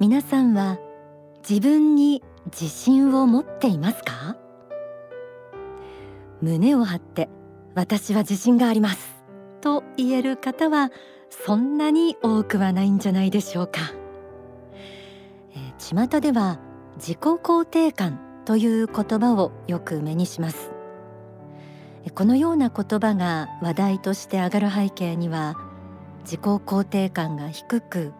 皆さんは自分に自信を持っていますか？胸を張って私は自信があります。と言える方はそんなに多くはないんじゃないでしょうか、えー、巷では自己肯定感という言葉をよく目にします。このような言葉が話題として上がる背景には自己肯定感が低く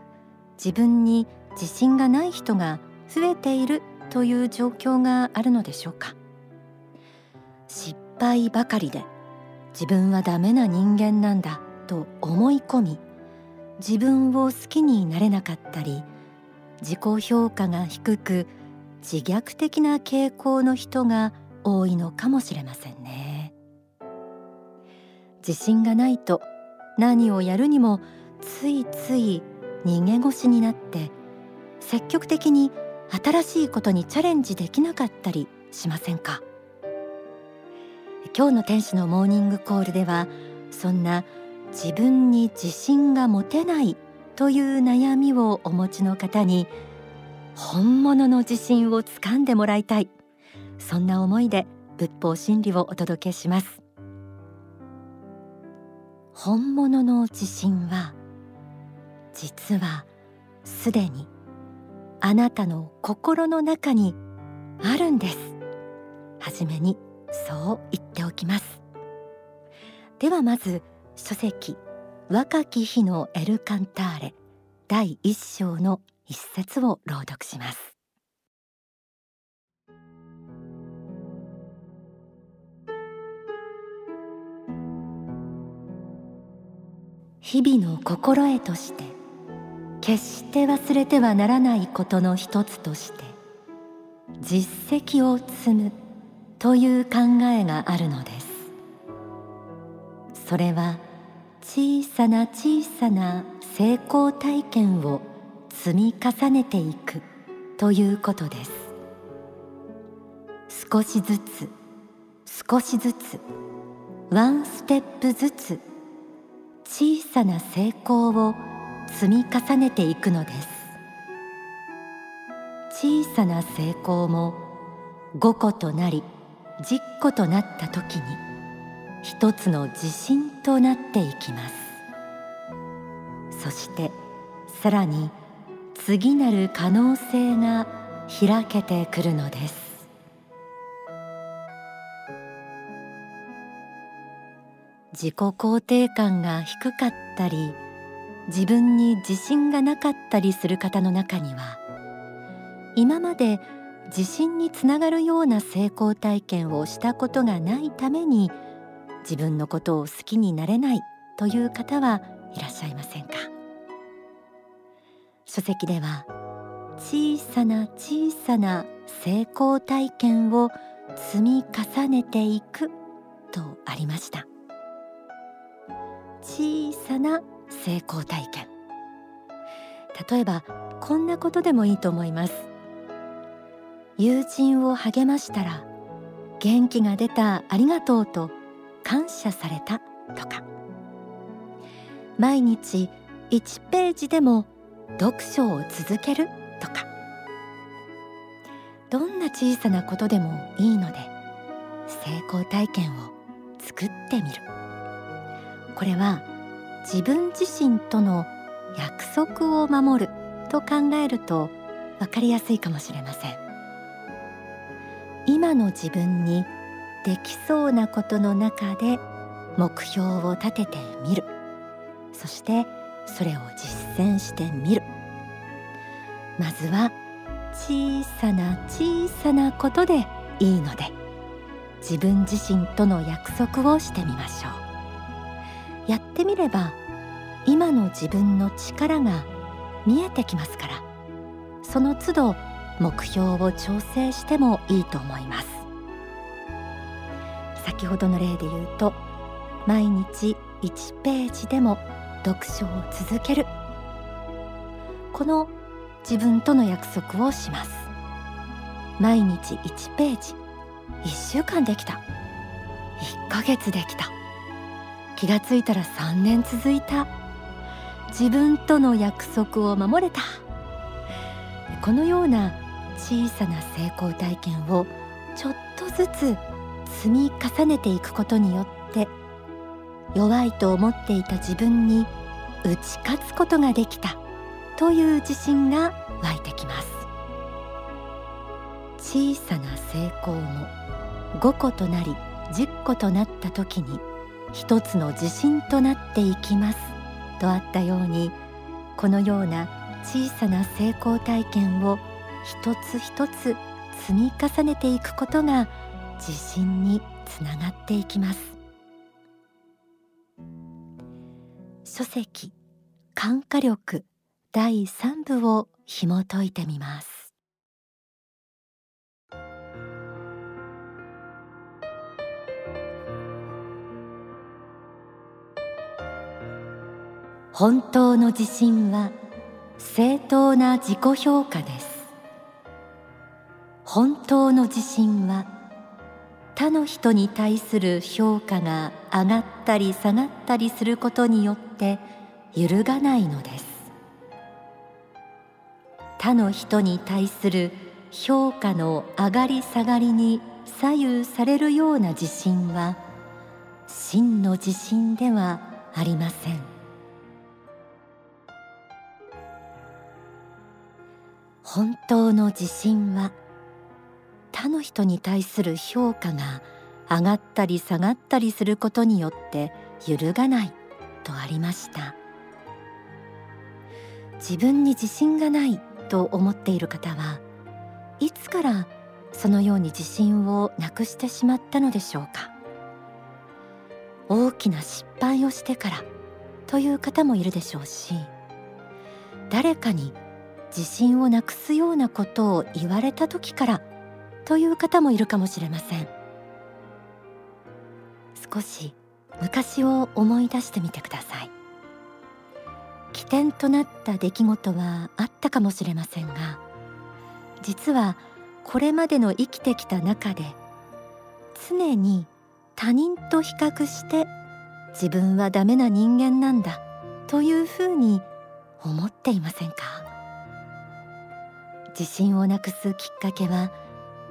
自分に自信がない人が増えているという状況があるのでしょうか。失敗ばかりで自分はダメな人間なんだと思い込み自分を好きになれなかったり自己評価が低く自虐的な傾向の人が多いのかもしれませんね。自信がないと何をやるにもついつい逃げ腰になって積極的に新しいことにチャレンジできなかったりしませんか？今日の天使のモーニングコールではそんな自分に自信が持てないという悩みをお持ちの方に本物の自信をつかんでもらいたい。そんな思いで仏法真理をお届けします。本物の自信は実はすでにあなたの心の中にあるんです。はじめにそう言っておきます。ではまず書籍若き日のエルカンターレ第一章の一節を朗読します。日々の心得として決して忘れてはならないことの一つとして実績を積むという考えがあるのです。それは小さな小さな成功体験を積み重ねていくということです。少しずつ少しずつワンステップずつ小さな成功を積み重ねていくのです。小さな成功も5個となり10個となった時に一つの自信となっていきます。そしてさらに次なる可能性が開けてくるのです。自己肯定感が低かったり自分に自信がなかったりする方の中には今まで自信につながるような成功体験をしたことがないために自分のことを好きになれないという方はいらっしゃいませんか？書籍では小さな小さな成功体験を積み重ねていくとありました。小さな成功体験。例えばこんなことでもいいと思います。友人を励ましたら元気が出たありがとうと感謝されたとか。毎日1ページでも読書を続けるとか。どんな小さなことでもいいので成功体験を作ってみる。これは自分自身との約束を守ると考えると分かりやすいかもしれません。今の自分にできそうなことの中で目標を立ててみる。そしてそれを実践してみる。まずは小さな小さなことでいいので自分自身との約束をしてみましょう。やってみれば今の自分の力が見えてきますから。その都度目標を調整してもいいと思います。先ほどの例で言うと毎日1ページでも読書を続ける。この自分との約束をします。毎日1ページ。1週間できた。1ヶ月できた。気がついたら3年続いた。自分との約束を守れた。このような小さな成功体験をちょっとずつ積み重ねていくことによって弱いと思っていた自分に打ち勝つことができたという自信が湧いてきます。小さな成功も5個となり10個となった時に一つの自信となっていきます。とあったようにこのような小さな成功体験を一つ一つ積み重ねていくことが自信につながっていきます。書籍感化力第3部を紐解いてみます。本当の自信は正当な自己評価です。本当の自信は他の人に対する評価が上がったり下がったりすることによって揺るがないのです。他の人に対する評価の上がり下がりに左右されるような自信は真の自信ではありません。本当の自信は他の人に対する評価が上がったり下がったりすることによって揺るがないとありました。自分に自信がないと思っている方はいつからそのように自信をなくしてしまったのでしょうか。大きな失敗をしてからという方もいるでしょうし誰かに自信をなくすようなことを言われた時からという方もいるかもしれません。少し昔を思い出してみてください。起点となった出来事はあったかもしれませんが実はこれまでの生きてきた中で常に他人と比較して自分はダメな人間なんだというふうに思っていませんか？自信をなくすきっかけは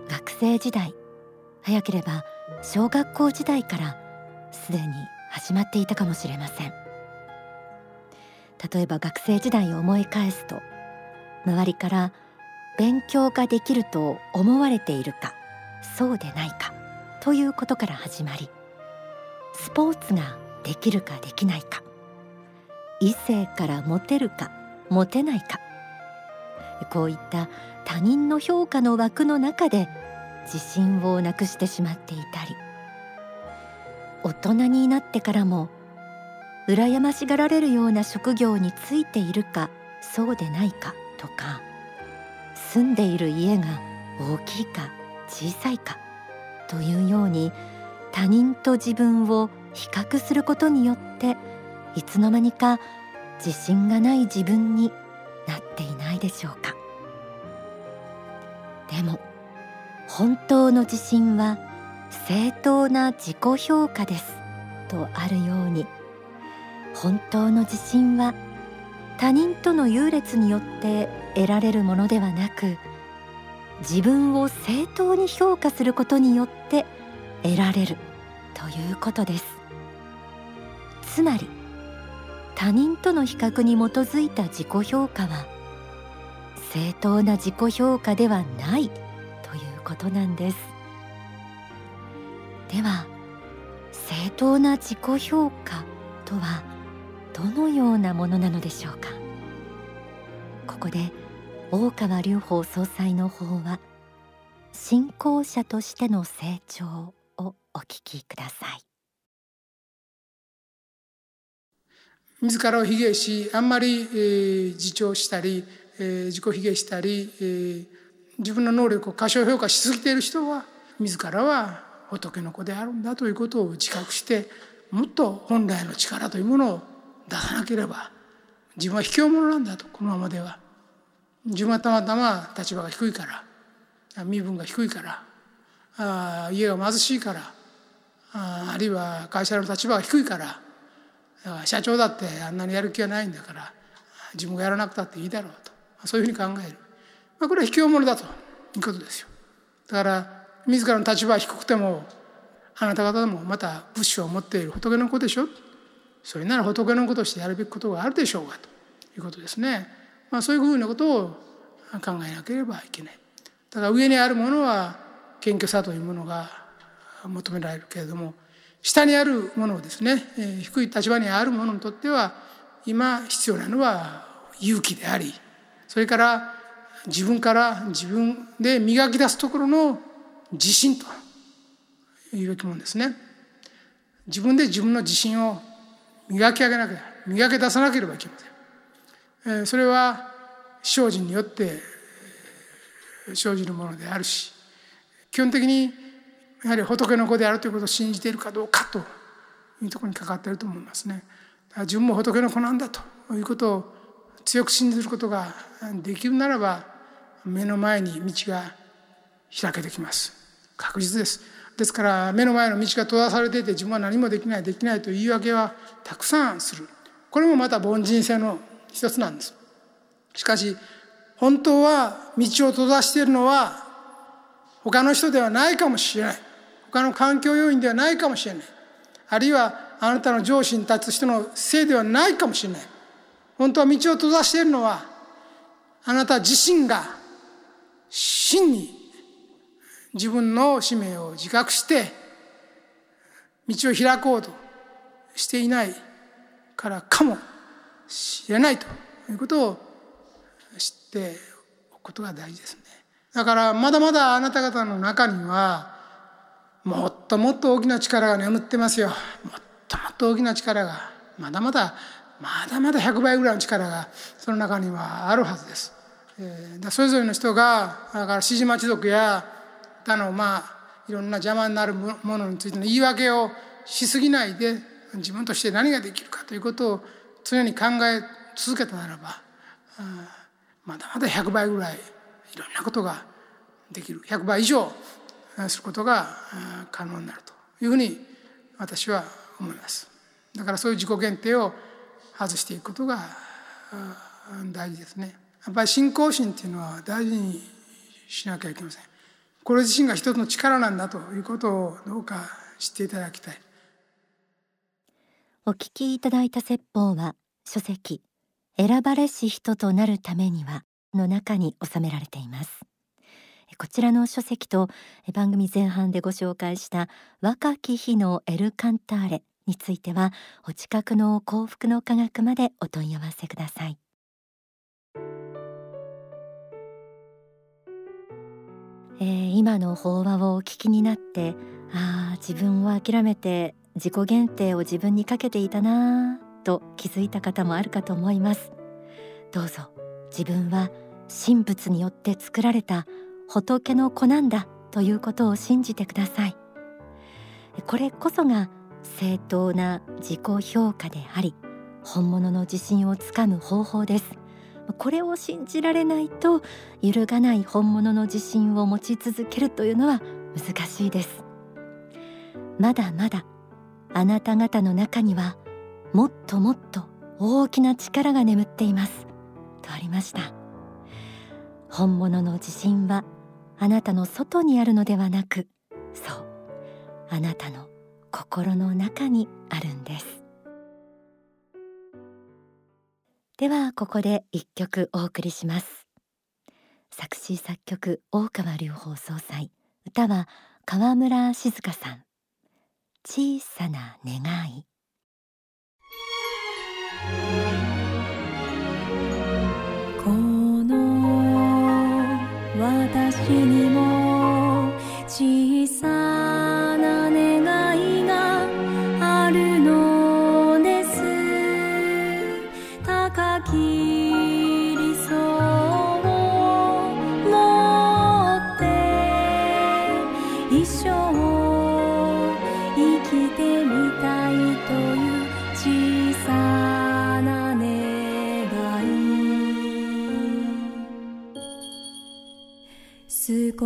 学生時代早ければ小学校時代からすでに始まっていたかもしれません。例えば学生時代を思い返すと周りから勉強ができると思われているかそうでないかということから始まりスポーツができるかできないか異性からモテるかモテないかこういった他人の評価の枠の中で自信をなくしてしまっていたり大人になってからも羨ましがられるような職業についているかそうでないかとか住んでいる家が大きいか小さいかというように他人と自分を比較することによっていつの間にか自信がない自分になっていないでしょうか。でも本当の自信は正当な自己評価ですとあるように。本当の自信は他人との優劣によって得られるものではなく自分を正当に評価することによって得られるということです。つまり他人との比較に基づいた自己評価は正当な自己評価ではないということなんです。では正当な自己評価とはどのようなものなのでしょうか？ここで大川隆法総裁の法は信仰者としての成長をお聞きください。自らを卑下しあんまり、えー、自重したり、えー、自己卑下したり、えー、自分の能力を過小評価しすぎている人は自らは仏の子であるんだということを自覚してもっと本来の力というものを出さなければ自分は卑怯者なんだとこのままでは。自分はたまたま立場が低いから身分が低いからあ家が貧しいからああるいは会社の立場が低いから社長だってあんなにやる気はないんだから自分がやらなくたっていいだろうと。そういうふうに考える。まあ、これは卑怯者だと。いうことですよ。だから自らの立場は低くてもあなた方もまた仏性を持っている仏の子でしょ？それなら仏の子としてやるべきことがあるでしょうがと。いうことですね、まあ、そういうふうなことを考えなければいけない。だから上にあるものは謙虚さというものが求められるけれども下にあるものをですね低い立場にあるものにとっては今必要なのは勇気でありそれから自分から自分で磨き出すところの自信というべきものですね。自分で自分の自信を磨き上げなきゃ磨き出さなければいけません。それは精進によって生じるものであるし基本的にやはり仏の子であるということを信じているかどうかというところにかかっていると思いますね。自分も仏の子なんだということを強く信じることができるならば目の前に道が開けてきます。確実です。ですから目の前の道が閉ざされていて自分は何もできないできないという言い訳はたくさんする。これもまた凡人性の一つなんです。しかし本当は道を閉ざしているのは他の人ではないかもしれない。他の環境要因ではないかもしれないあるいはあなたの上司に立つ人のせいではないかもしれない本当は道を閉ざしているのはあなた自身が真に自分の使命を自覚して道を開こうとしていないからかもしれないということを知っておくことが大事ですね。だからまだまだあなた方の中にはもっともっと大きな力が眠ってますよ。もっともっと大きな力がまだまだまだまだ100倍ぐらいの力がその中にはあるはずです。えー、それぞれの人がだから指示待ち族や他のまあいろんな邪魔になるものについての言い訳をしすぎないで自分として何ができるかということを常に考え続けたならばまだまだ100倍ぐらいいろんなことができる100倍以上することが可能になるというふうに私は思います。だからそういう自己限定を外していくことが大事ですね。やっぱり信仰心っていうのは大事にしなきゃいけません。これ自身が一つの力なんだということをどうか知っていただきたい。お聞きいただいた説法は書籍選ばれし人となるためにはの中に収められていますこちらの書籍と番組前半でご紹介した若き日のエルカンターレについてはお近くの幸福の科学までお問い合わせください。えー、今の法話をお聞きになってああ自分を諦めて自己限定を自分にかけていたなと気づいた方もあるかと思います。どうぞ自分は神仏によって作られた仏の子なんだということを信じてください。これこそが正当な自己評価であり本物の自信をつかむ方法です。これを信じられないと揺るがない本物の自信を持ち続けるというのは難しいです。まだまだあなた方の中にはもっともっと大きな力が眠っています。とありました。本物の自信はあなたの外にあるのではなくそうあなたの心の中にあるんです。ではここで一曲お送りします。作詞作曲大川隆法総裁歌は川村静香さん。小さな願い。私にも小さな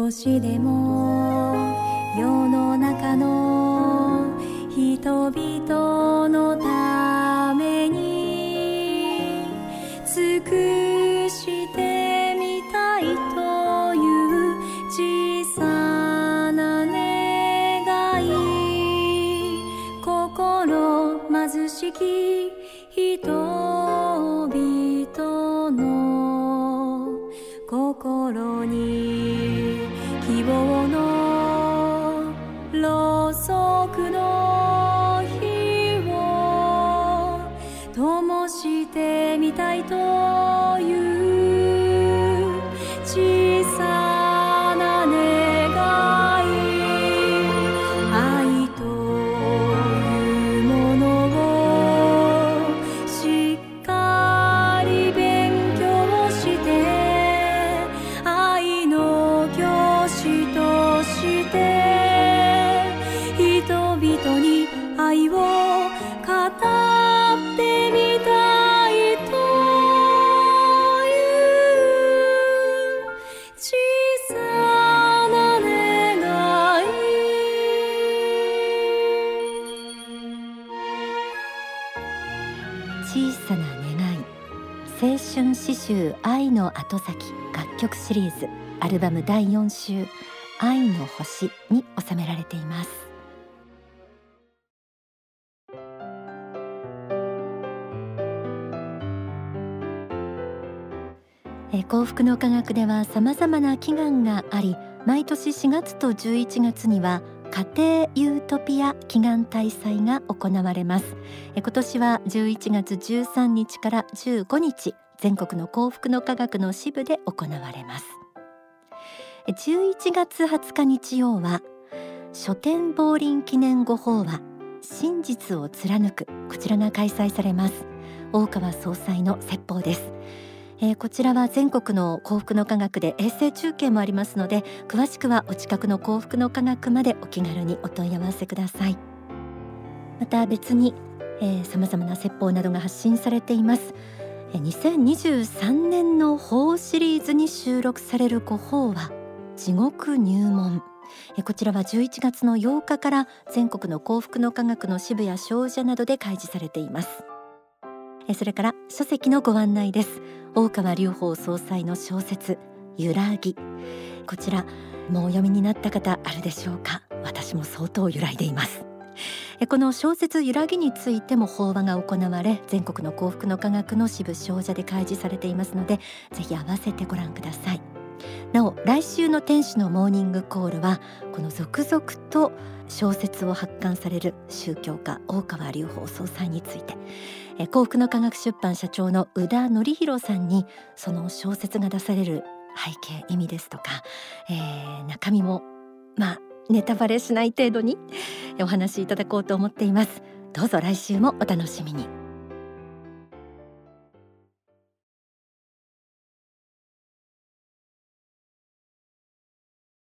少しでもしてみたいという小さの後先楽曲シリーズアルバム第4週愛の星に収められています。え幸福の科学では様々な祈願があり毎年4月と11月には家庭ユートピア祈願大祭が行われます。え今年は11月13日から15日全国の幸福の科学の支部で行われます。11月20日日曜は書店亡林記念語法話真実を貫くこちらが開催されます。大川総裁の説法です。えーこちらは全国の幸福の科学で衛星中継もありますので詳しくはお近くの幸福の科学までお気軽にお問い合わせください。また別にさまざまな説法などが発信されています。2023年の法シリーズに収録されるご法は地獄入門。えこちらは11月の8日から全国の幸福の科学の支部や商社などで開示されています。えそれから書籍のご案内です。大川隆法総裁の小説揺らぎ。こちらもうお読みになった方あるでしょうか？私も相当揺らいでいます。この小説揺らぎについても法話が行われ全国の幸福の科学の支部商社で開示されていますのでぜひ合わせてご覧ください。なお来週の天使のモーニングコールはこの続々と小説を発刊される宗教家大川隆法総裁について。幸福の科学出版社長の宇田則弘さんにその小説が出される背景意味ですとか、えー中身もまあネタバレしない程度にお話しいただこうと思っています。どうぞ来週もお楽しみに。